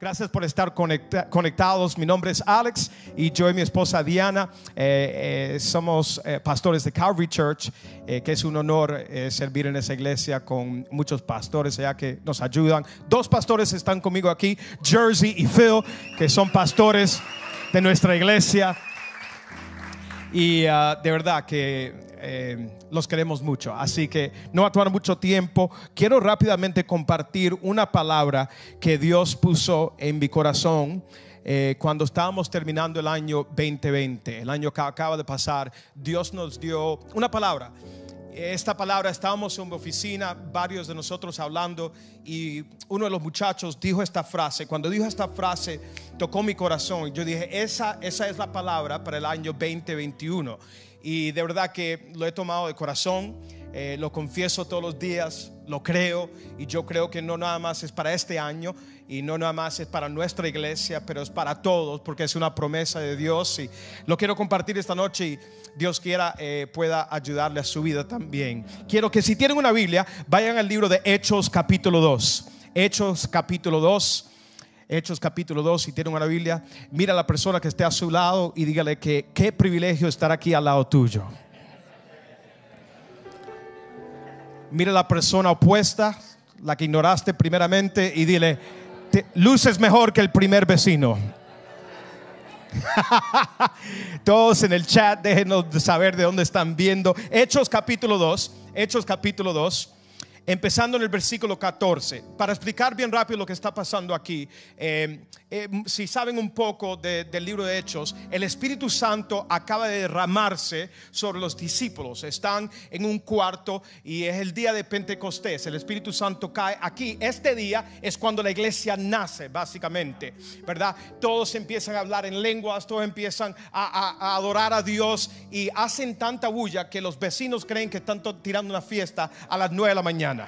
Gracias por estar conecta- conectados. Mi nombre es Alex y yo y mi esposa Diana eh, eh, somos eh, pastores de Calvary Church, eh, que es un honor eh, servir en esa iglesia con muchos pastores allá que nos ayudan. Dos pastores están conmigo aquí, Jersey y Phil, que son pastores de nuestra iglesia. Y ah, de verdad que eh, los queremos mucho. Así que no va a mucho tiempo. Quiero rápidamente compartir una palabra que Dios puso en mi corazón. eh, cuando estábamos terminando el año 2020, el año que acaba de pasar, Dios nos dio una palabra. Esta palabra, estábamos en mi oficina, varios de nosotros hablando, y uno de los muchachos dijo esta frase. Cuando dijo esta frase, tocó mi corazón. Yo dije, esa, esa es la palabra para el año 2021. Y de verdad que lo he tomado de corazón, eh, lo confieso todos los días, lo creo, y yo creo que no nada más es para este año, y no nada más es para nuestra iglesia, pero es para todos, porque es una promesa de Dios, y lo quiero compartir esta noche, y Dios quiera eh, pueda ayudarle a su vida también. Quiero que si tienen una Biblia, vayan al libro de Hechos capítulo 2. Hechos capítulo 2. Hechos capítulo 2, si tienen una Biblia, mira a la persona que esté a su lado y dígale que qué privilegio estar aquí al lado tuyo. Mira a la persona opuesta, la que ignoraste primeramente, y dile, "Te- luces mejor que el primer vecino. Todos en el chat, déjenos saber de dónde están viendo. Hechos capítulo 2, Hechos capítulo 2, empezando en el versículo 14. Para explicar bien rápido lo que está pasando aquí, eh, eh, si saben un poco de- del libro de Hechos, el Espíritu Santo acaba de derramarse sobre los discípulos. Están en un cuarto y es el día de Pentecostés. El Espíritu Santo cae aquí. Este día es cuando la iglesia nace, básicamente, ¿verdad? Todos empiezan a hablar en lenguas, todos empiezan a, a- adorar a Dios y hacen tanta bulla que los vecinos creen que están tirando una fiesta a las 9 de la mañana.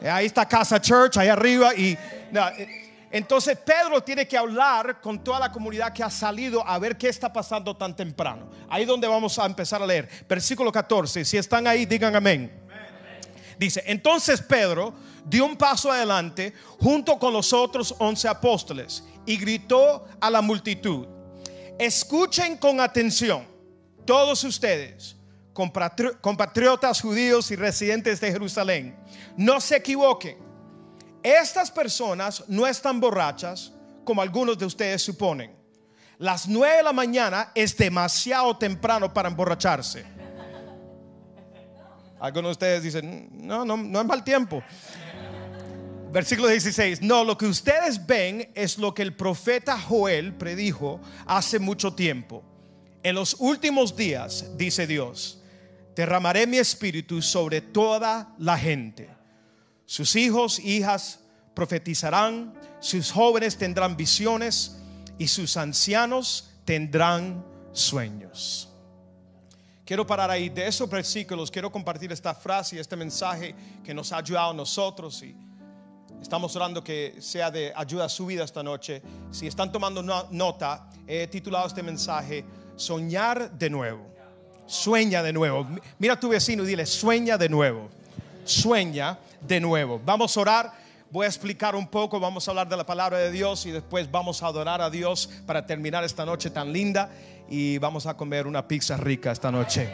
Eh, Ahí está Casa Church, ahí arriba. Y eh, entonces Pedro tiene que hablar con toda la comunidad que ha salido a ver qué está pasando tan temprano. Ahí donde vamos a empezar a leer. Versículo 14. Si están ahí, digan amén. Dice, entonces Pedro dio un paso adelante junto con los otros once apóstoles y gritó a la multitud, escuchen con atención todos ustedes, compatriotas judíos y residentes de Jerusalén, no se equivoquen. Estas personas no están borrachas como algunos de ustedes suponen. Las nueve de la mañana es demasiado temprano para emborracharse. Algunos de ustedes dicen, no, no, no es mal tiempo. Versículo 16, no, lo que ustedes ven es lo que el profeta Joel predijo hace mucho tiempo. En los últimos días, dice Dios, derramaré mi espíritu sobre toda la gente. Sus hijos, hijas profetizarán, sus jóvenes tendrán visiones y sus ancianos tendrán sueños. Quiero parar ahí de esos versículos, quiero compartir esta frase y este mensaje que nos ha ayudado a nosotros y estamos orando que sea de ayuda a su vida esta noche. Si están tomando no- nota, he titulado este mensaje Soñar de nuevo. Sueña de nuevo. Mi- Mira a tu vecino y dile, sueña de nuevo. Sueña de nuevo. Vamos a orar. Voy a explicar un poco, vamos a hablar de la palabra de Dios y después vamos a adorar a Dios para terminar esta noche tan linda y vamos a comer una pizza rica esta noche.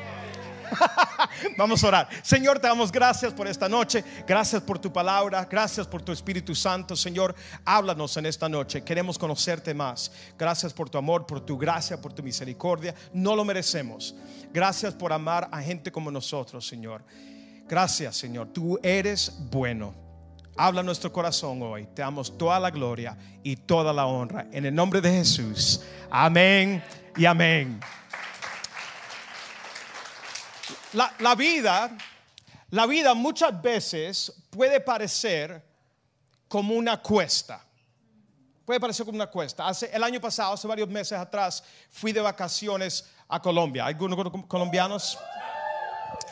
Vamos a orar. Señor, te damos gracias por esta noche. Gracias por tu palabra. Gracias por tu Espíritu Santo. Señor, háblanos en esta noche. Queremos conocerte más. Gracias por tu amor, por tu gracia, por tu misericordia. No lo merecemos. Gracias por amar a gente como nosotros, Señor. Gracias, Señor. Tú eres bueno. Habla nuestro corazón hoy. Te damos toda la gloria y toda la honra. En el nombre de Jesús. Amén y amén. La, la vida, la vida muchas veces puede parecer como una cuesta. Puede parecer como una cuesta. Hace, el año pasado, hace varios meses atrás, fui de vacaciones a Colombia. ¿Algunos colombianos?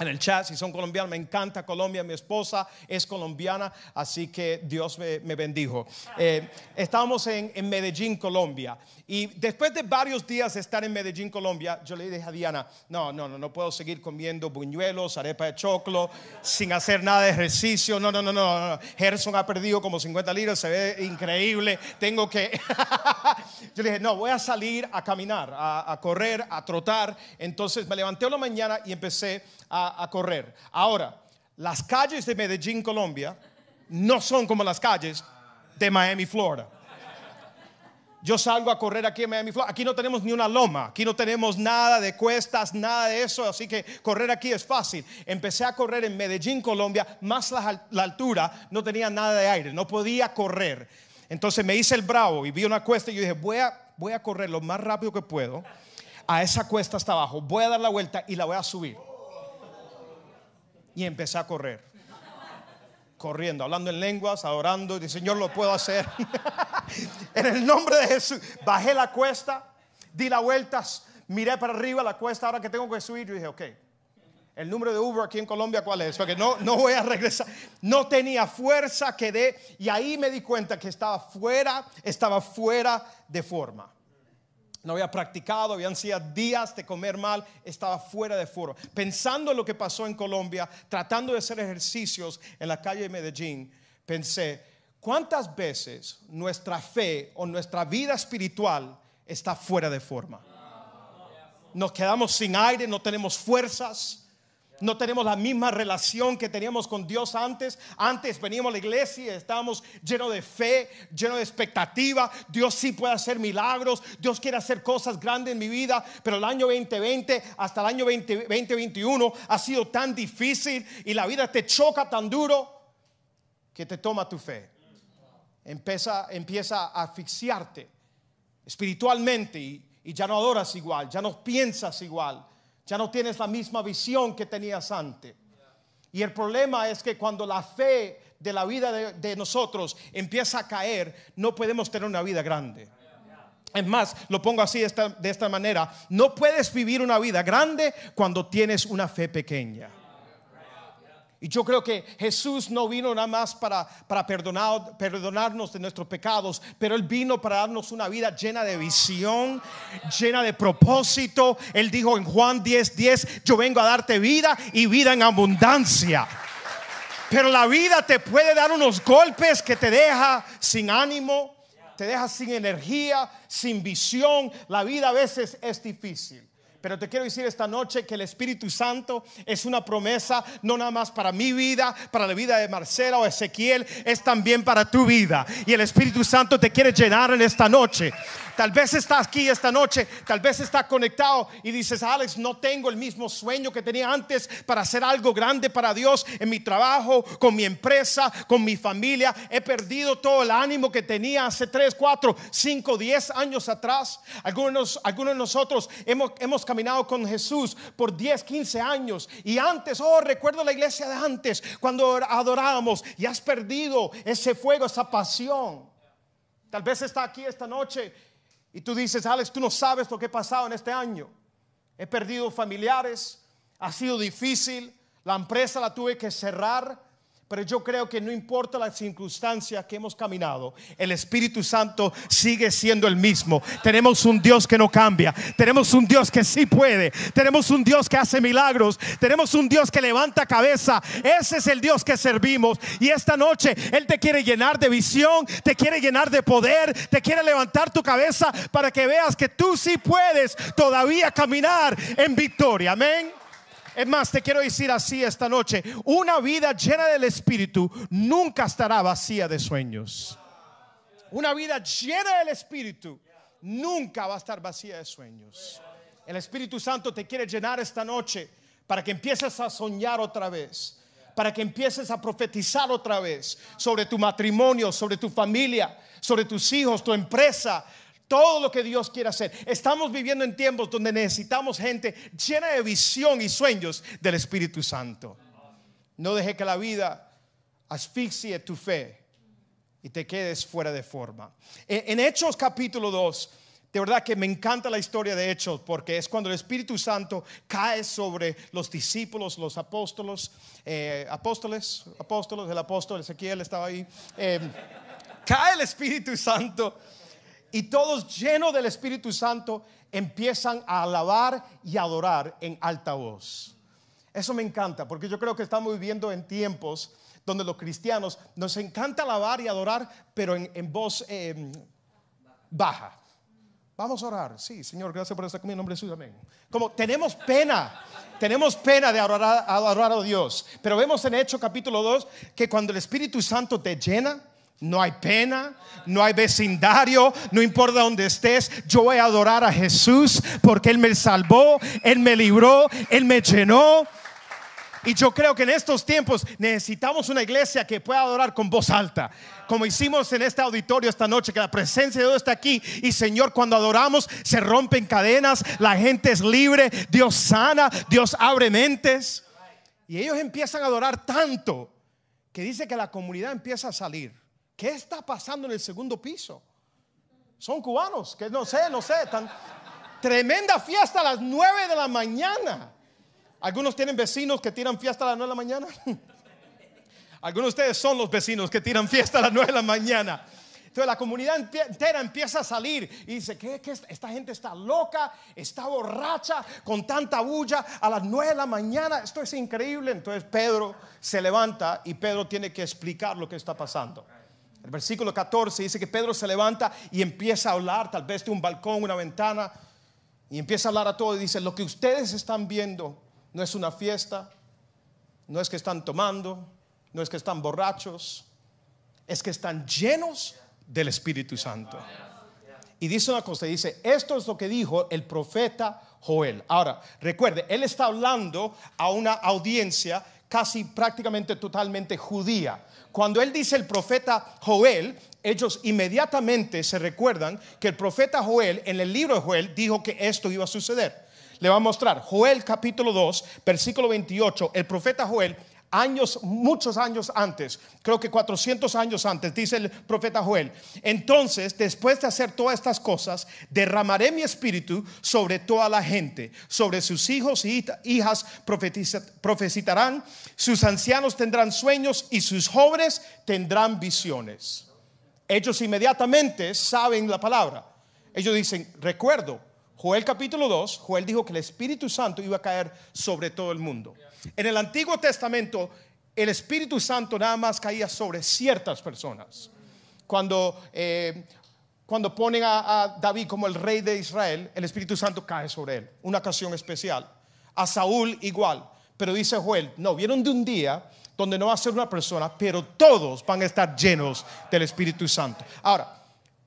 En el chat, si son colombianos, me encanta Colombia, mi esposa es colombiana, así que Dios me, bendijo. Eh, estábamos en, en, Medellín, Colombia, y después de varios días de estar en Medellín, Colombia, yo le dije a Diana, no, no, no, no puedo seguir comiendo buñuelos, arepa de choclo, sin hacer nada de ejercicio, no, no, no, no, no. Gerson ha perdido como 50 libras, se ve increíble, tengo que... yo le dije, no, voy a salir a caminar, a, a correr, a trotar, entonces me levanté una mañana y empecé a, correr. Ahora, las calles de Medellín, Colombia, no son como las calles de Miami, Florida. Yo salgo a correr aquí en Miami, Florida. Aquí no tenemos ni una loma, aquí no tenemos nada de cuestas, nada de eso, así que correr aquí es fácil. Empecé a correr en Medellín, Colombia, más la, altura, no tenía nada de aire, no podía correr. Entonces me hice el bravo y vi una cuesta y dije, voy voy a correr lo más rápido que puedo a esa cuesta hasta abajo, voy a dar la vuelta y la voy a subir y empecé a correr. Corriendo, hablando en lenguas, adorando, y Señor, lo puedo hacer. en el nombre de Jesús, bajé la cuesta, di la vuelta, miré para arriba la cuesta, ahora que tengo que subir, yo dije, ok, el número de Uber aquí en Colombia, ¿cuál es? Porque no, no voy a regresar. No tenía fuerza, quedé. Y ahí me di cuenta que estaba fuera, estaba fuera de forma no había practicado, habían sido días de comer mal, estaba fuera de foro. Pensando en lo que pasó en Colombia, tratando de hacer ejercicios en la calle de Medellín, pensé, ¿cuántas veces nuestra fe o nuestra vida espiritual está fuera de forma? Nos quedamos sin aire, no tenemos fuerzas no tenemos la misma relación que teníamos con Dios antes. Antes veníamos a la iglesia y estábamos llenos de fe, llenos de expectativa. Dios sí puede hacer milagros. Dios quiere hacer cosas grandes en mi vida. Pero el año 2020 hasta el año 2021 ha sido tan difícil y la vida te choca tan duro que te toma tu fe. Empieza, empieza a asfixiarte espiritualmente y, y ya no adoras igual, ya no piensas igual ya no tienes la misma visión que tenías antes. Y el problema es que cuando la fe de la vida de, nosotros empieza a caer, no podemos tener una vida grande. Es más, lo pongo así de esta, de esta manera, no puedes vivir una vida grande cuando tienes una fe pequeña. Y yo creo que Jesús no vino nada más para, para perdonar, perdonarnos de nuestros pecados, pero Él vino para darnos una vida llena de visión, llena de propósito. Él dijo en Juan 10:10, 10, yo vengo a darte vida y vida en abundancia. Pero la vida te puede dar unos golpes que te deja sin ánimo, te deja sin energía, sin visión. La vida a veces es difícil. Pero te quiero decir esta noche que el Espíritu Santo es una promesa no nada más para mi vida, para la vida de Marcela o Ezequiel, es también para tu vida. Y el Espíritu Santo te quiere llenar en esta noche. Tal vez estás aquí esta noche, tal vez estás conectado y dices, Alex, no tengo el mismo sueño que tenía antes para hacer algo grande para Dios en mi trabajo, con mi empresa, con mi familia. He perdido todo el ánimo que tenía hace 3, 4, 5, 10 años atrás. Algunos, algunos de nosotros hemos, hemos con Jesús por 10, 15 años y antes, oh, recuerdo la iglesia de antes, cuando adorábamos y has perdido ese fuego, esa pasión. Tal vez está aquí esta noche y tú dices, Alex, tú no sabes lo que he pasado en este año. He perdido familiares, ha sido difícil, la empresa la tuve que cerrar, pero yo creo que no importa la circunstancia que hemos caminado, el Espíritu Santo sigue siendo el mismo. Tenemos un Dios que no cambia. Tenemos un Dios que sí puede. Tenemos un Dios que hace milagros. Tenemos un Dios que levanta cabeza. Ese es el Dios que servimos. Y esta noche Él te quiere llenar de visión, te quiere llenar de poder, te quiere levantar tu cabeza para que veas que tú sí puedes todavía caminar en victoria. Amén. Es más, te quiero decir así esta noche, una vida llena del Espíritu nunca estará vacía de sueños. Una vida llena del Espíritu nunca va a estar vacía de sueños. El Espíritu Santo te quiere llenar esta noche para que empieces a soñar otra vez, para que empieces a profetizar otra vez sobre tu matrimonio, sobre tu familia, sobre tus hijos, tu empresa, todo lo que Dios quiere hacer. Estamos viviendo en tiempos donde necesitamos gente llena de visión y sueños del Espíritu Santo. No deje que la vida asfixie tu fe y te quedes fuera de forma. En Hechos capítulo 2 de verdad que me encanta la historia de Hechos porque es cuando el Espíritu Santo cae sobre los discípulos, los apóstolos, eh, apóstoles, apóstolos, el apóstol Ezequiel estaba ahí. Eh, cae el Espíritu Santo y todos llenos del Espíritu Santo empiezan a alabar y adorar en alta voz. Eso me encanta porque yo creo que estamos viviendo en tiempos donde los cristianos nos encanta alabar y adorar, pero en, voz em, baja. Vamos a orar. Sí, Señor, gracias por estar conmigo. En nombre de Jesús, amén. Como tenemos pena, tenemos pena de adorar, adorar a Dios. Pero vemos en Hechos capítulo 2 que cuando el Espíritu Santo te llena, no hay pena, no hay vecindario, no importa dónde estés, yo voy a adorar a Jesús porque Él me salvó, Él me libró, Él me llenó. Y yo creo que en estos tiempos necesitamos una iglesia que pueda adorar con voz alta, como hicimos en este auditorio esta noche, que la presencia de Dios está aquí. Y Señor, cuando adoramos se rompen cadenas, la gente es libre, Dios sana, Dios abre mentes. Y ellos empiezan a adorar tanto que dice que la comunidad empieza a salir. ¿Qué está pasando en el segundo piso? Son cubanos, que no sé, no sé, tan tremenda fiesta a las nueve de la mañana. Algunos tienen vecinos que tiran fiesta a las 9 de la mañana. Algunos de ustedes son los vecinos que tiran fiesta a las 9 de la mañana. Entonces la comunidad entera empieza a salir y dice, ¿qué, esta gente está loca, está borracha, con tanta bulla a las 9 de la mañana? Esto es increíble. Entonces Pedro se levanta y Pedro tiene que explicar lo que está pasando. El versículo 14 dice que Pedro se levanta y empieza a hablar, tal vez de un balcón, una ventana, y empieza a hablar a todos y dice, lo que ustedes están viendo no es una fiesta, no es que están tomando, no es que están borrachos, es que están llenos del Espíritu Santo. Y dice una cosa, dice, esto es lo que dijo el profeta Joel. Ahora, recuerde, él está hablando a una audiencia casi prácticamente totalmente judía. Cuando él dice el profeta Joel, ellos inmediatamente se recuerdan que el profeta Joel en el libro de Joel dijo que esto iba a suceder. Le va a mostrar Joel capítulo 2, versículo 28. El profeta Joel, años, muchos años antes, creo que 400 años antes, dice el profeta Joel. Entonces, después de hacer todas estas cosas, derramaré mi espíritu sobre toda la gente, sobre sus hijos y hijas profetizarán, sus ancianos tendrán sueños y sus jóvenes tendrán visiones. Ellos inmediatamente saben la palabra. Ellos dicen, recuerdo, Joel capítulo 2, Joel dijo que el Espíritu Santo iba a caer sobre todo el mundo. En el Antiguo Testamento, el Espíritu Santo nada más caía sobre ciertas personas. Cuando, eh, cuando ponen a, a, David como el rey de Israel, el Espíritu Santo cae sobre él, una ocasión especial. A Saúl igual. Pero dice Joel, no, vieron de un día donde no va a ser una persona, pero todos van a estar llenos del Espíritu Santo. Ahora,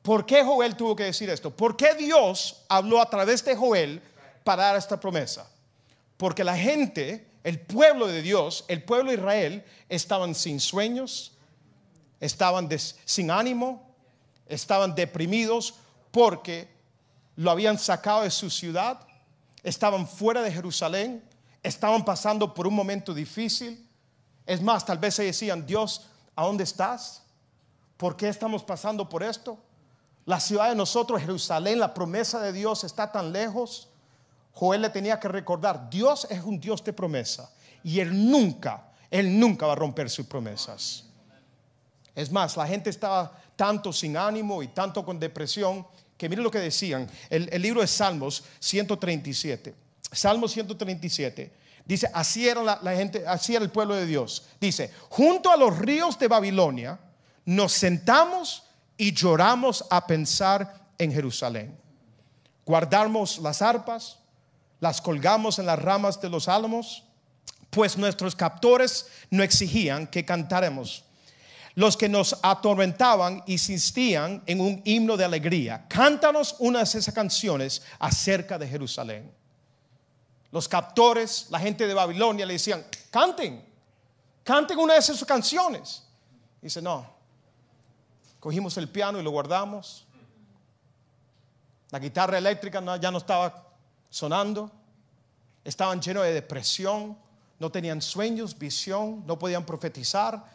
¿Por qué Joel tuvo que decir esto? ¿Por qué Dios habló a través de Joel para dar esta promesa? Porque la gente, el pueblo de Dios, el pueblo de Israel, estaban sin sueños, estaban sin ánimo, estaban deprimidos porque lo habían sacado de su ciudad, estaban fuera de Jerusalén, estaban pasando por un momento difícil. Es más, tal vez se decían, Dios, ¿a dónde estás? ¿Por qué estamos pasando por esto? La ciudad de nosotros, Jerusalén, la promesa de Dios está tan lejos. Joel le tenía que recordar, Dios es un Dios de promesa y Él nunca, Él nunca va a romper sus promesas. Es más, la gente estaba tanto sin ánimo y tanto con depresión que miren lo que decían. El, libro de Salmos 137. Salmos 137. Dice, así era la, la gente, así era el pueblo de Dios. Dice, junto a los ríos de Babilonia nos sentamos y lloramos a pensar en Jerusalén. Guardamos las arpas, las colgamos en las ramas de los álamos, pues nuestros captores no exigían que cantáramos. Los que nos atormentaban insistían en un himno de alegría. Cántanos unas de esas canciones acerca de Jerusalén. Los captores, la gente de Babilonia le decían, canten, canten una de esas canciones. Dice, no, Cogimos el piano y lo guardamos. La guitarra eléctrica ya no estaba sonando. Estaban llenos de depresión. No tenían sueños, visión. No podían profetizar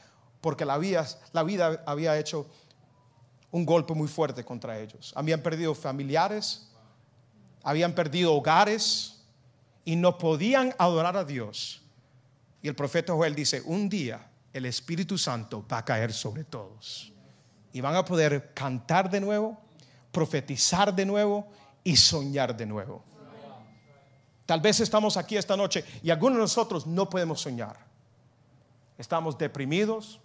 porque la vida, la vida había hecho un golpe muy fuerte contra ellos. Habían perdido familiares, habían perdido hogares y no podían adorar a Dios. Y el profeta Joel dice, un día el Espíritu Santo va a caer sobre todos. Y van a poder cantar de nuevo, profetizar de nuevo y soñar de nuevo. Tal vez estamos aquí esta noche y algunos de nosotros no podemos soñar. Estamos deprimidos,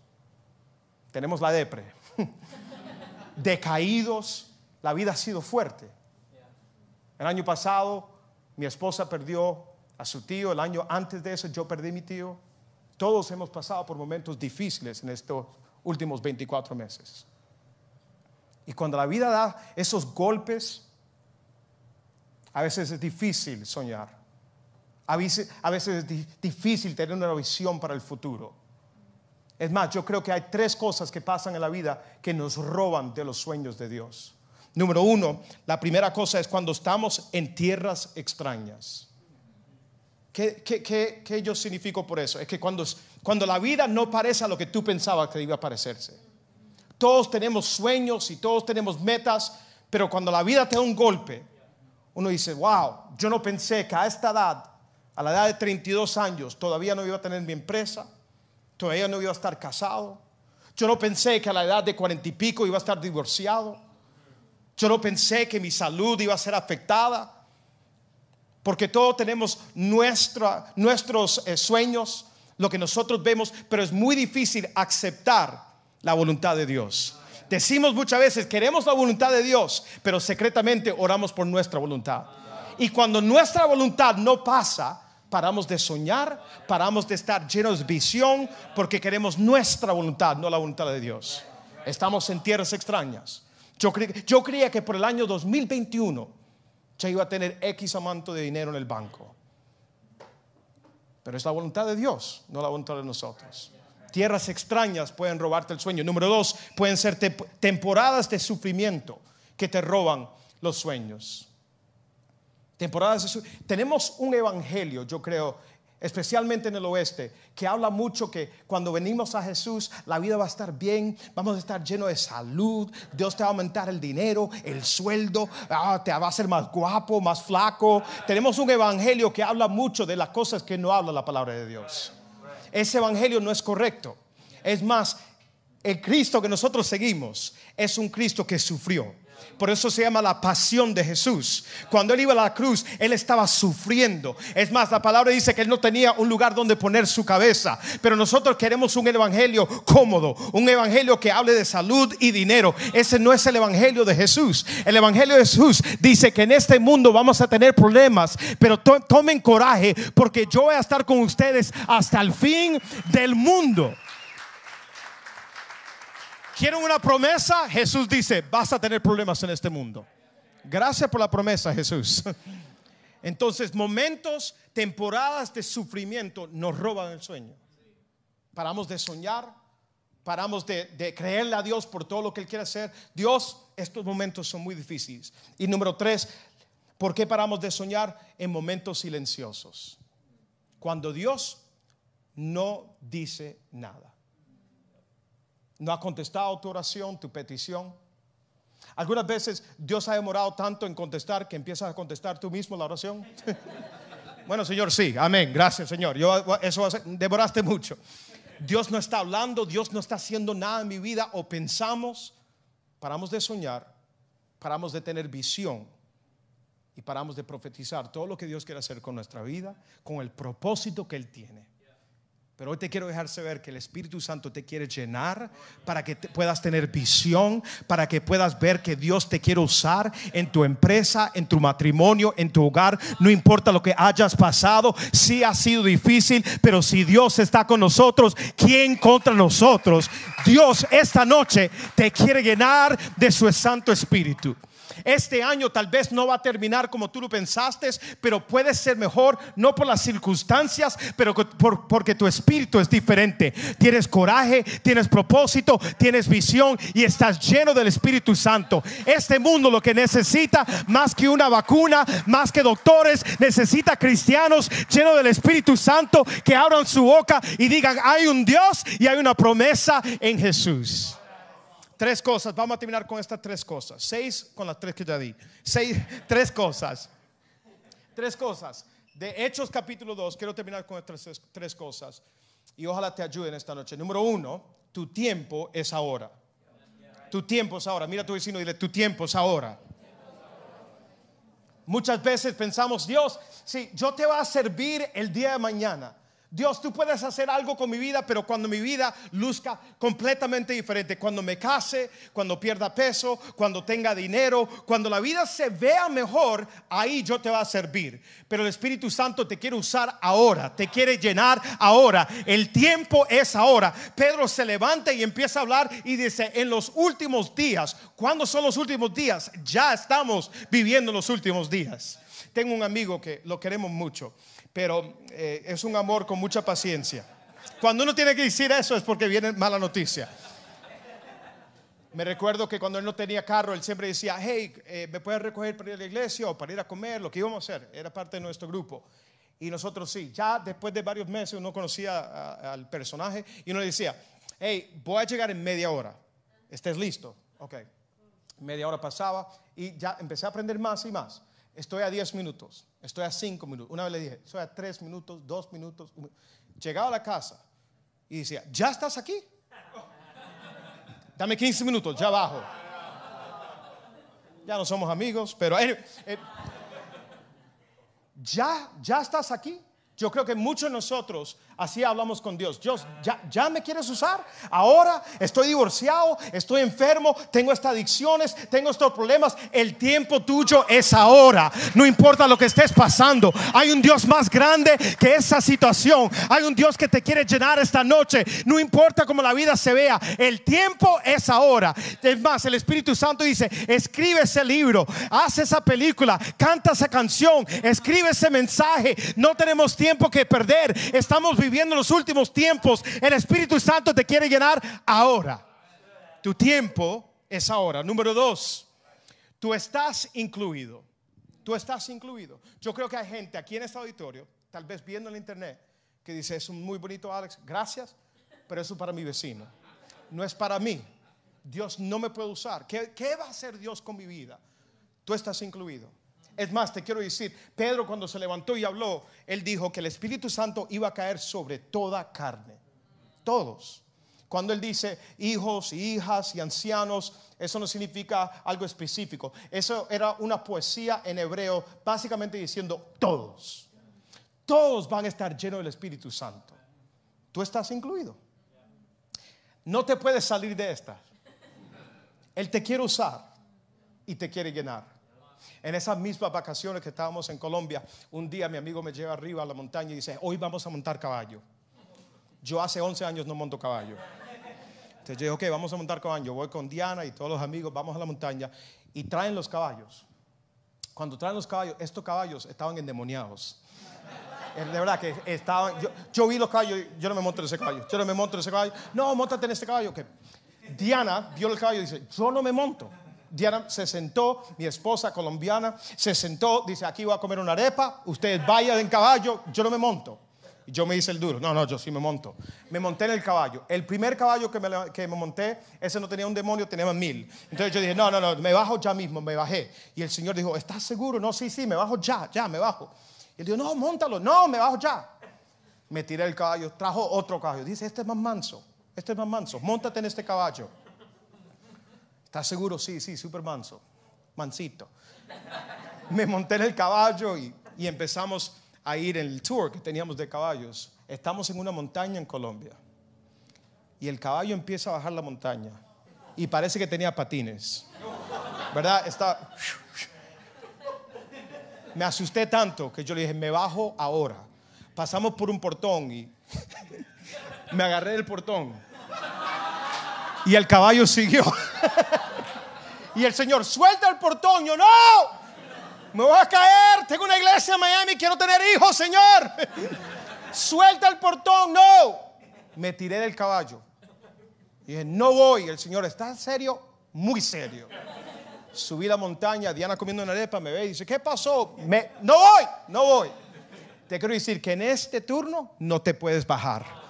tenemos la depre, decaídos, la vida ha sido fuerte. El año pasado mi esposa perdió a su tío, el año antes de eso yo perdí a mi tío. Todos hemos pasado por momentos difíciles en estos últimos 24 meses. Y cuando la vida da esos golpes, a veces es difícil soñar. A veces, es difícil tener una visión para el futuro. Es más, yo creo que hay tres cosas que pasan en la vida que nos roban de los sueños de Dios. Número uno, la primera cosa es cuando estamos en tierras extrañas. ¿Qué, qué, yo significo por eso? Es que cuando, cuando la vida no parece a lo que tú pensabas que iba a parecerse. Todos tenemos sueños y todos tenemos metas, pero cuando la vida te da un golpe, uno dice, wow, yo no pensé que a esta edad, a la edad de 32 años, todavía no iba a tener mi empresa, todavía no iba a estar casado. Yo no pensé que a la edad de cuarenta y pico iba a estar divorciado. Yo no pensé que mi salud iba a ser afectada. Porque todos tenemos nuestros eh, sueños, lo que nosotros vemos, pero es muy difícil aceptar la voluntad de Dios. Decimos muchas veces, queremos la voluntad de Dios, pero secretamente oramos por nuestra voluntad. Y cuando nuestra voluntad no pasa, paramos de soñar, paramos de estar llenos de visión, porque queremos nuestra voluntad, no la voluntad de Dios. Estamos en tierras extrañas. Yo, creía que por el año 2021 ya iba a tener X amanto de dinero en el banco. Pero es la voluntad de Dios, no la voluntad de nosotros. Tierras extrañas pueden robarte el sueño. Número dos, pueden ser temporadas de sufrimiento que te roban los sueños. Temporadas de. Tenemos un evangelio, yo creo, especialmente en el oeste, que habla mucho que cuando venimos a Jesús la vida va a estar bien, vamos a estar lleno de salud, Dios te va a aumentar el dinero, el sueldo, ah, te va a hacer más guapo, más flaco. Tenemos un evangelio que habla mucho de las cosas que no habla la palabra de Dios. Ese evangelio no es correcto. Es más, el Cristo que nosotros seguimos es un Cristo que sufrió. Por eso se llama la pasión de Jesús. Cuando él iba a la cruz, él estaba sufriendo. Es más, la palabra dice que él no tenía un lugar donde poner su cabeza. Pero nosotros queremos un evangelio cómodo, un evangelio que hable de salud y dinero. Ese no es el evangelio de Jesús. El evangelio de Jesús dice que en este mundo vamos a tener problemas, pero tomen coraje porque yo voy a estar con ustedes hasta el fin del mundo. ¿Quieren una promesa? Jesús dice, vas a tener problemas en este mundo. Gracias por la promesa, Jesús. Entonces, momentos, temporadas de sufrimiento nos roban el sueño. Paramos de soñar, paramos de, creerle a Dios por todo lo que Él quiere hacer. Dios, estos momentos son muy difíciles. Y número tres, ¿por qué paramos de soñar en momentos silenciosos? Cuando Dios no dice nada no ha contestado tu oración, tu petición. Algunas veces Dios ha demorado tanto en contestar que empiezas a contestar tú mismo la oración. bueno, Señor, sí, amén, gracias, Señor. Yo, eso demoraste mucho. Dios no está hablando, Dios no está haciendo nada en mi vida o pensamos, paramos de soñar, paramos de tener visión y paramos de profetizar todo lo que Dios quiere hacer con nuestra vida, con el propósito que Él tiene. Pero hoy te quiero dejar saber que el Espíritu Santo te quiere llenar para que puedas tener visión, para que puedas ver que Dios te quiere usar en tu empresa, en tu matrimonio, en tu hogar. No importa lo que hayas pasado, si ha sido difícil, pero si Dios está con nosotros, ¿quién contra nosotros? Dios esta noche te quiere llenar de su Santo Espíritu. Este año tal vez no va a terminar como tú lo pensaste, pero puede ser mejor, no por las circunstancias, pero porque tu espíritu es diferente. Tienes coraje, tienes propósito, tienes visión y estás lleno del Espíritu Santo. Este mundo lo que necesita, más que una vacuna, más que doctores, necesita cristianos llenos del Espíritu Santo que abran su boca y digan, hay un Dios y hay una promesa en Jesús. Tres cosas. Vamos a terminar con estas tres cosas. Seis con las tres que ya di. Seis, tres cosas. Tres cosas. De Hechos capítulo 2, quiero terminar con estas tres cosas. Y ojalá te ayuden esta noche. Número uno, tu tiempo es ahora. Tu tiempo es ahora. Mira a tu vecino y dile, tu tiempo es ahora. Muchas veces pensamos, Dios, si yo te voy a servir el día de mañana. Dios, tú puedes hacer algo con mi vida, pero cuando mi vida luzca completamente diferente, cuando me case, cuando pierda peso, cuando tenga dinero, cuando la vida se vea mejor, ahí yo te voy a servir. Pero el Espíritu Santo te quiere usar ahora, te quiere llenar ahora. El tiempo es ahora. Pedro se levanta y empieza a hablar y dice, en los últimos días, ¿cuándo son los últimos días? Ya estamos viviendo los últimos días. Tengo un amigo que lo queremos mucho pero eh, es un amor con mucha paciencia. Cuando uno tiene que decir eso es porque viene mala noticia. Me recuerdo que cuando él no tenía carro, él siempre decía, hey, eh, ¿me puedes recoger para ir a la iglesia o para ir a comer? Lo que íbamos a hacer, era parte de nuestro grupo. Y nosotros sí, ya después de varios meses uno conocía al personaje y uno decía, hey, voy a llegar en media hora, ¿estés listo? Ok, media hora pasaba y ya empecé a aprender más y más. Estoy a 10 minutos, estoy a 5 minutos. Una vez le dije, estoy a 3 minutos, 2 minutos. Llegaba a la casa y decía, ¿ya estás aquí? Dame 15 minutos, ya bajo. Ya no somos amigos, pero eh, ya, ya estás aquí. Yo creo que muchos de nosotros así hablamos con Dios. Dios, ¿ya, ¿ya me quieres usar? Ahora estoy divorciado, estoy enfermo, tengo estas adicciones, tengo estos problemas. El tiempo tuyo es ahora. No importa lo que estés pasando. Hay un Dios más grande que esa situación. Hay un Dios que te quiere llenar esta noche. No importa cómo la vida se vea. El tiempo es ahora. Es más, el Espíritu Santo dice, escribe ese libro, haz esa película, canta esa canción, escribe ese mensaje. No tenemos tiempo que perder. Estamos viviendo los últimos tiempos. El Espíritu Santo te quiere llenar ahora. Tu tiempo es ahora. Número dos, tú estás incluido. Tú estás incluido. Yo creo que hay gente aquí en este auditorio, tal vez viendo en internet, que dice, es muy bonito Alex, gracias, pero eso para mi vecino. No es para mí. Dios no me puede usar. ¿Qué, qué va a hacer Dios con mi vida? Tú estás incluido. Es más, te quiero decir, Pedro cuando se levantó y habló, él dijo que el Espíritu Santo iba a caer sobre toda carne. Todos. Cuando él dice hijos hijas y ancianos, eso no significa algo específico. Eso era una poesía en hebreo, básicamente diciendo todos. Todos van a estar llenos del Espíritu Santo. Tú estás incluido. No te puedes salir de esta. Él te quiere usar y te quiere llenar. En esas mismas vacaciones que estábamos en Colombia, un día mi amigo me lleva arriba a la montaña y dice, hoy vamos a montar caballo. Yo hace 11 años no monto caballo. Entonces yo dije, ok, vamos a montar caballo. Voy con Diana y todos los amigos, vamos a la montaña y traen los caballos. Cuando traen los caballos, estos caballos estaban endemoniados. De verdad que estaban, yo, vi los caballos, yo no me monto en ese caballo, yo no me monto en ese caballo. No, montate en este caballo. Que Diana vio el caballo y dice, yo no me monto. Diana se sentó, mi esposa colombiana, se sentó, dice, aquí voy a comer una arepa, ustedes vayan en caballo, yo no me monto. Y yo me hice el duro, no, no, yo sí me monto. Me monté en el caballo. El primer caballo que me, que me monté, ese no tenía un demonio, tenía mil. Entonces yo dije, no, no, no, me bajo ya mismo, me bajé. Y el Señor dijo, ¿estás seguro? No, sí, sí, me bajo ya, ya, me bajo. Y él dijo, no, montalo, no, me bajo ya. Me tiré el caballo, trajo otro caballo. Dice, este es más manso, este es más manso, montate en este caballo. ¿Estás seguro? Sí, sí, súper manso, mansito. Me monté en el caballo y, empezamos a ir en el tour que teníamos de caballos. Estamos en una montaña en Colombia y el caballo empieza a bajar la montaña y parece que tenía patines. ¿Verdad? Está... Me asusté tanto que yo le dije, me bajo ahora. Pasamos por un portón y me agarré del portón. Y el caballo siguió. y el Señor, suelta el portón. Yo, no, me voy a caer. Tengo una iglesia en Miami, quiero tener hijos, Señor. suelta el portón, no. Me tiré del caballo. Y dije, no voy. El Señor, ¿está serio? Muy serio. Subí la montaña, Diana comiendo una arepa, me ve y dice, ¿qué pasó? No voy, no voy. Te quiero decir que en este turno no te puedes bajar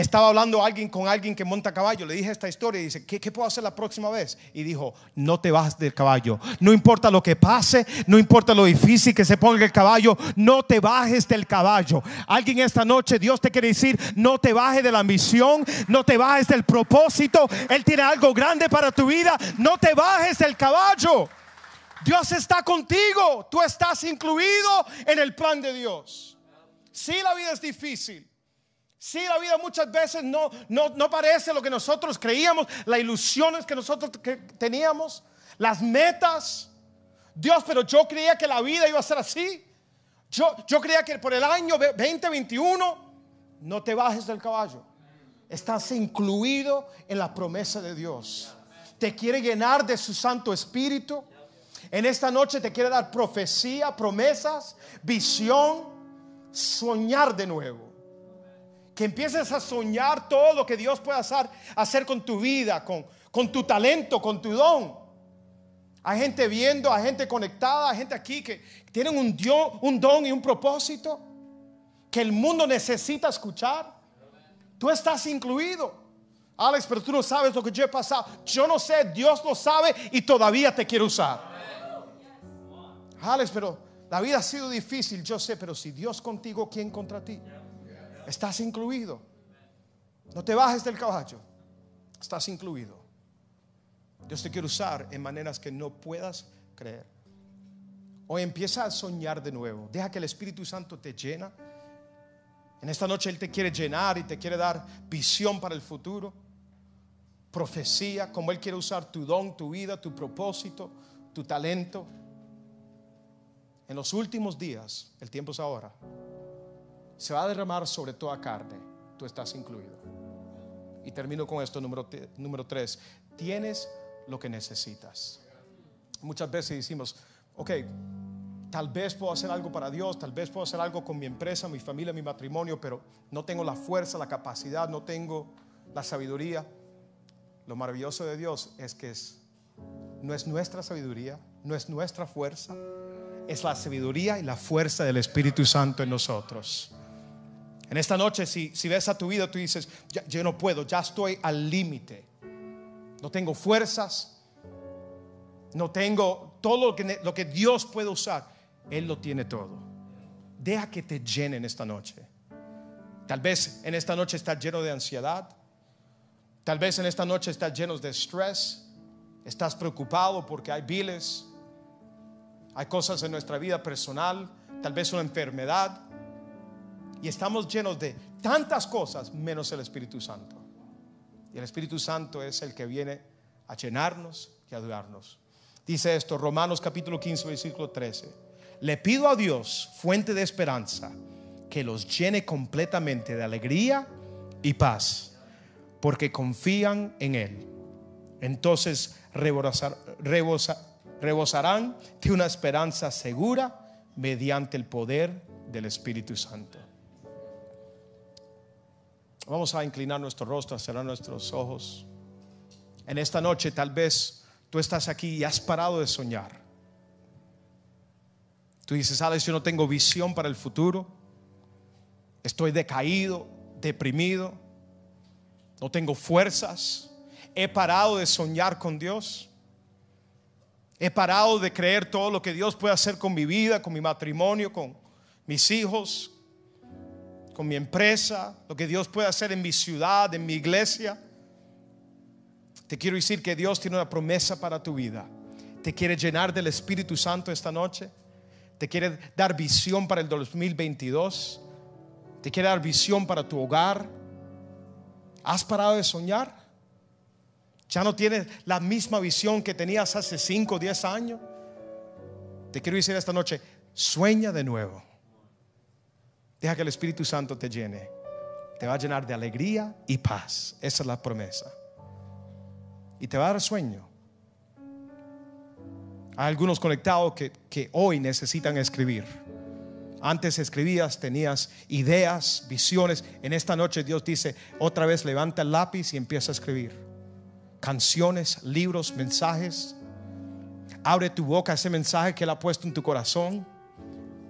Estaba hablando alguien con alguien que monta caballo. Le dije esta historia y dice, ¿qué, ¿qué, puedo hacer la próxima vez? Y dijo, no te bajes del caballo. No importa lo que pase, no importa lo difícil que se ponga el caballo, no te bajes del caballo. Alguien esta noche, Dios te quiere decir, no te bajes de la misión, no te bajes del propósito. Él tiene algo grande para tu vida. No te bajes del caballo. Dios está contigo. Tú estás incluido en el plan de Dios. Si sí, la vida es difícil. Sí, la vida muchas veces no, no, parece lo que nosotros creíamos, las ilusiones que nosotros teníamos, las metas. Dios, pero yo creía que la vida iba a ser así. Yo, yo creía que por el año 2021 no te bajes del caballo. Estás incluido en la promesa de Dios. Te quiere llenar de su Santo Espíritu. En esta noche te quiere dar profecía, promesas, visión, soñar de nuevo que empieces a soñar todo lo que Dios puede hacer, hacer con tu vida, con, con tu talento, con tu don. Hay gente viendo, hay gente conectada, hay gente aquí que tienen un, un don y un propósito que el mundo necesita escuchar. Tú estás incluido. Alex, pero tú no sabes lo que yo he pasado. Yo no sé, Dios lo sabe y todavía te quiere usar. Alex, pero la vida ha sido difícil, yo sé, pero si Dios contigo, ¿quién contra ti? Estás incluido. No te bajes del caballo. Estás incluido. Dios te quiere usar en maneras que no puedas creer. Hoy empieza a soñar de nuevo. Deja que el Espíritu Santo te llena. En esta noche Él te quiere llenar y te quiere dar visión para el futuro. Profecía, como Él quiere usar tu don, tu vida, tu propósito, tu talento. En los últimos días, el tiempo es ahora se va a derramar sobre toda carne. Tú estás incluido. Y termino con esto, número, número tres. Tienes lo que necesitas. Muchas veces decimos, ok, tal vez puedo hacer algo para Dios, tal vez puedo hacer algo con mi empresa, mi familia, mi matrimonio, pero no tengo la fuerza, la capacidad, no tengo la sabiduría. Lo maravilloso de Dios es que es, no es nuestra sabiduría, no es nuestra fuerza, es la sabiduría y la fuerza del Espíritu Santo en nosotros. En esta noche, si, ves a tu vida, tú dices, yo no puedo, ya estoy al límite. No tengo fuerzas, no tengo todo lo que, lo que Dios puede usar. Él lo tiene todo. Deja que te llenen esta noche. Tal vez en esta noche estás lleno de ansiedad. Tal vez en esta noche estás lleno de estrés. Estás preocupado porque hay viles. Hay cosas en nuestra vida personal. Tal vez una enfermedad y estamos llenos de tantas cosas menos el Espíritu Santo. Y el Espíritu Santo es el que viene a llenarnos y a ayudarnos. Dice esto, Romanos capítulo 15, versículo 13. Le pido a Dios, fuente de esperanza, que los llene completamente de alegría y paz, porque confían en Él. Entonces rebosarán de una esperanza segura mediante el poder del Espíritu Santo. Vamos a inclinar nuestro rostro, cerrar nuestros ojos. En esta noche tal vez tú estás aquí y has parado de soñar. Tú dices, Alex, yo no tengo visión para el futuro. Estoy decaído, deprimido. No tengo fuerzas. He parado de soñar con Dios. He parado de creer todo lo que Dios puede hacer con mi vida, con mi matrimonio, con mis hijos, con mi empresa, lo que Dios puede hacer en mi ciudad, en mi iglesia. Te quiero decir que Dios tiene una promesa para tu vida. Te quiere llenar del Espíritu Santo esta noche. Te quiere dar visión para el 2022. Te quiere dar visión para tu hogar. ¿Has parado de soñar? ¿Ya no tienes la misma visión que tenías hace 5 o 10 años? Te quiero decir esta noche, sueña de nuevo. Deja que el Espíritu Santo te llene. Te va a llenar de alegría y paz. Esa es la promesa. Y te va a dar sueño. Hay algunos conectados que, que hoy necesitan escribir. Antes escribías, tenías ideas, visiones. En esta noche Dios dice, otra vez levanta el lápiz y empieza a escribir. Canciones, libros, mensajes. Abre tu boca ese mensaje que Él ha puesto en tu corazón.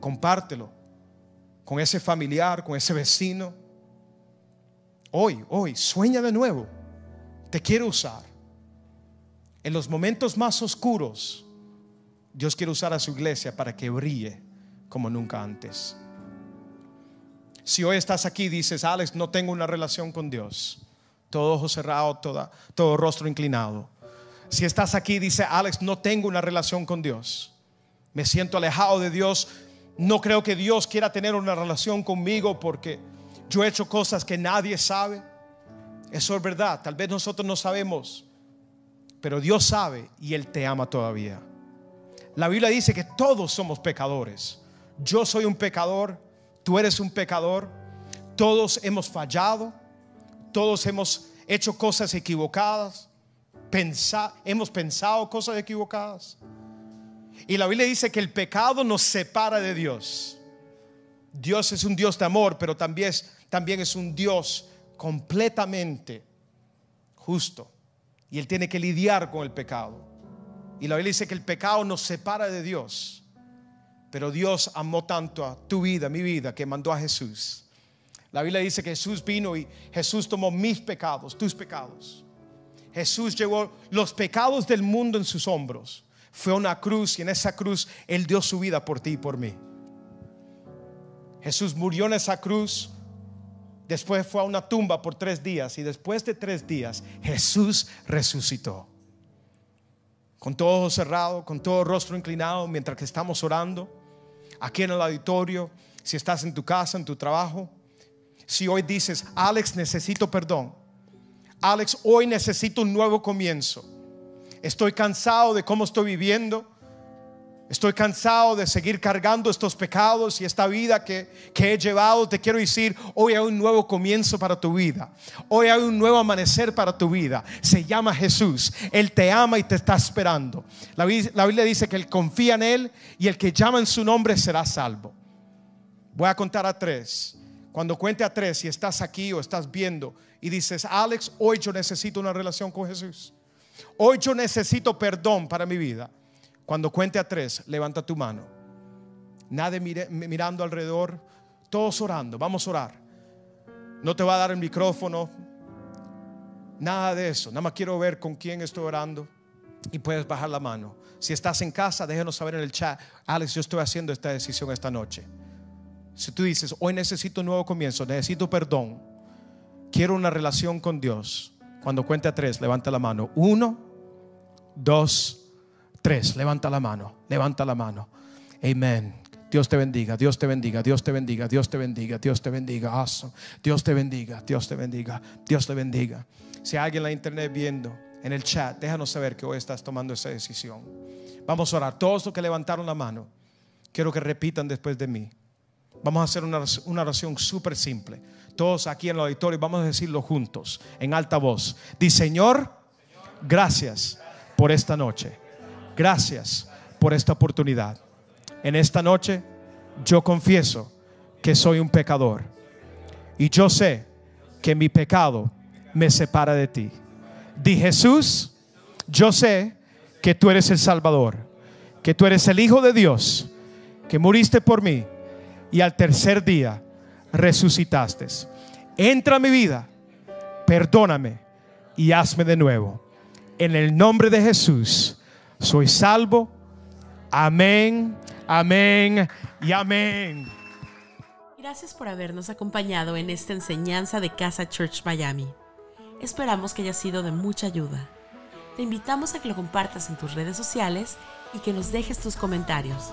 Compártelo con ese familiar, con ese vecino. Hoy, hoy, sueña de nuevo. Te quiero usar. En los momentos más oscuros, Dios quiere usar a su iglesia para que brille como nunca antes. Si hoy estás aquí y dices, Alex, no tengo una relación con Dios, todo ojo cerrado, todo rostro inclinado. Si estás aquí y dices, Alex, no tengo una relación con Dios, me siento alejado de Dios, no creo que Dios quiera tener una relación conmigo porque yo he hecho cosas que nadie sabe. Eso es verdad, tal vez nosotros no sabemos, pero Dios sabe y Él te ama todavía. La Biblia dice que todos somos pecadores. Yo soy un pecador, tú eres un pecador, todos hemos fallado, todos hemos hecho cosas equivocadas, hemos pensado cosas equivocadas. Y la Biblia dice que el pecado nos separa de Dios. Dios es un Dios de amor, pero también es, también es un Dios completamente justo. Y Él tiene que lidiar con el pecado. Y la Biblia dice que el pecado nos separa de Dios. Pero Dios amó tanto a tu vida, mi vida, que mandó a Jesús. La Biblia dice que Jesús vino y Jesús tomó mis pecados, tus pecados. Jesús llevó los pecados del mundo en sus hombros. Fue una cruz y en esa cruz Él dio su vida por ti y por mí. Jesús murió en esa cruz. Después fue a una tumba por tres días y después de tres días Jesús resucitó. Con todo ojo cerrado, con todo rostro inclinado mientras que estamos orando aquí en el auditorio, si estás en tu casa, en tu trabajo, si hoy dices, Alex, necesito perdón. Alex, hoy necesito un nuevo comienzo. Estoy cansado de cómo estoy viviendo. Estoy cansado de seguir cargando estos pecados y esta vida que, que, he llevado. Te quiero decir, hoy hay un nuevo comienzo para tu vida. Hoy hay un nuevo amanecer para tu vida. Se llama Jesús. Él te ama y te está esperando. La, la Biblia dice que Él confía en Él y el que llama en su nombre será salvo. Voy a contar a tres. Cuando cuente a tres, si estás aquí o estás viendo y dices, Alex, hoy yo necesito una relación con Jesús. Hoy yo necesito perdón para mi vida. Cuando cuente a tres, levanta tu mano. Nadie mirando alrededor, todos orando. Vamos a orar. No te va a dar el micrófono. Nada de eso. Nada más quiero ver con quién estoy orando. Y puedes bajar la mano. Si estás en casa, déjenos saber en el chat. Alex, yo estoy haciendo esta decisión esta noche. Si tú dices, hoy necesito un nuevo comienzo, necesito perdón, quiero una relación con Dios. Cuando cuente a tres, levanta la mano. Uno, dos, tres. Levanta la mano, levanta la mano. Amén. Dios te bendiga, Dios te bendiga, Dios te bendiga, Dios te bendiga, Dios te bendiga. Dios te bendiga, Dios te bendiga, Dios te bendiga. Si hay alguien en la internet viendo, en el chat, déjanos saber que hoy estás tomando esa decisión. Vamos a orar. Todos los que levantaron la mano, quiero que repitan después de mí. Vamos a hacer una, oración súper simple. Todos aquí en el auditorio vamos a decirlo juntos, en alta voz. Di Señor, gracias por esta noche. Gracias por esta oportunidad. En esta noche yo confieso que soy un pecador. Y yo sé que mi pecado me separa de ti. Di Jesús, yo sé que tú eres el Salvador, que tú eres el Hijo de Dios, que muriste por mí y al tercer día resucitaste. Entra a mi vida, perdóname y hazme de nuevo. En el nombre de Jesús soy salvo. Amén, amén y amén. Gracias por habernos acompañado en esta enseñanza de Casa Church Miami. Esperamos que haya sido de mucha ayuda. Te invitamos a que lo compartas en tus redes sociales y que nos dejes tus comentarios.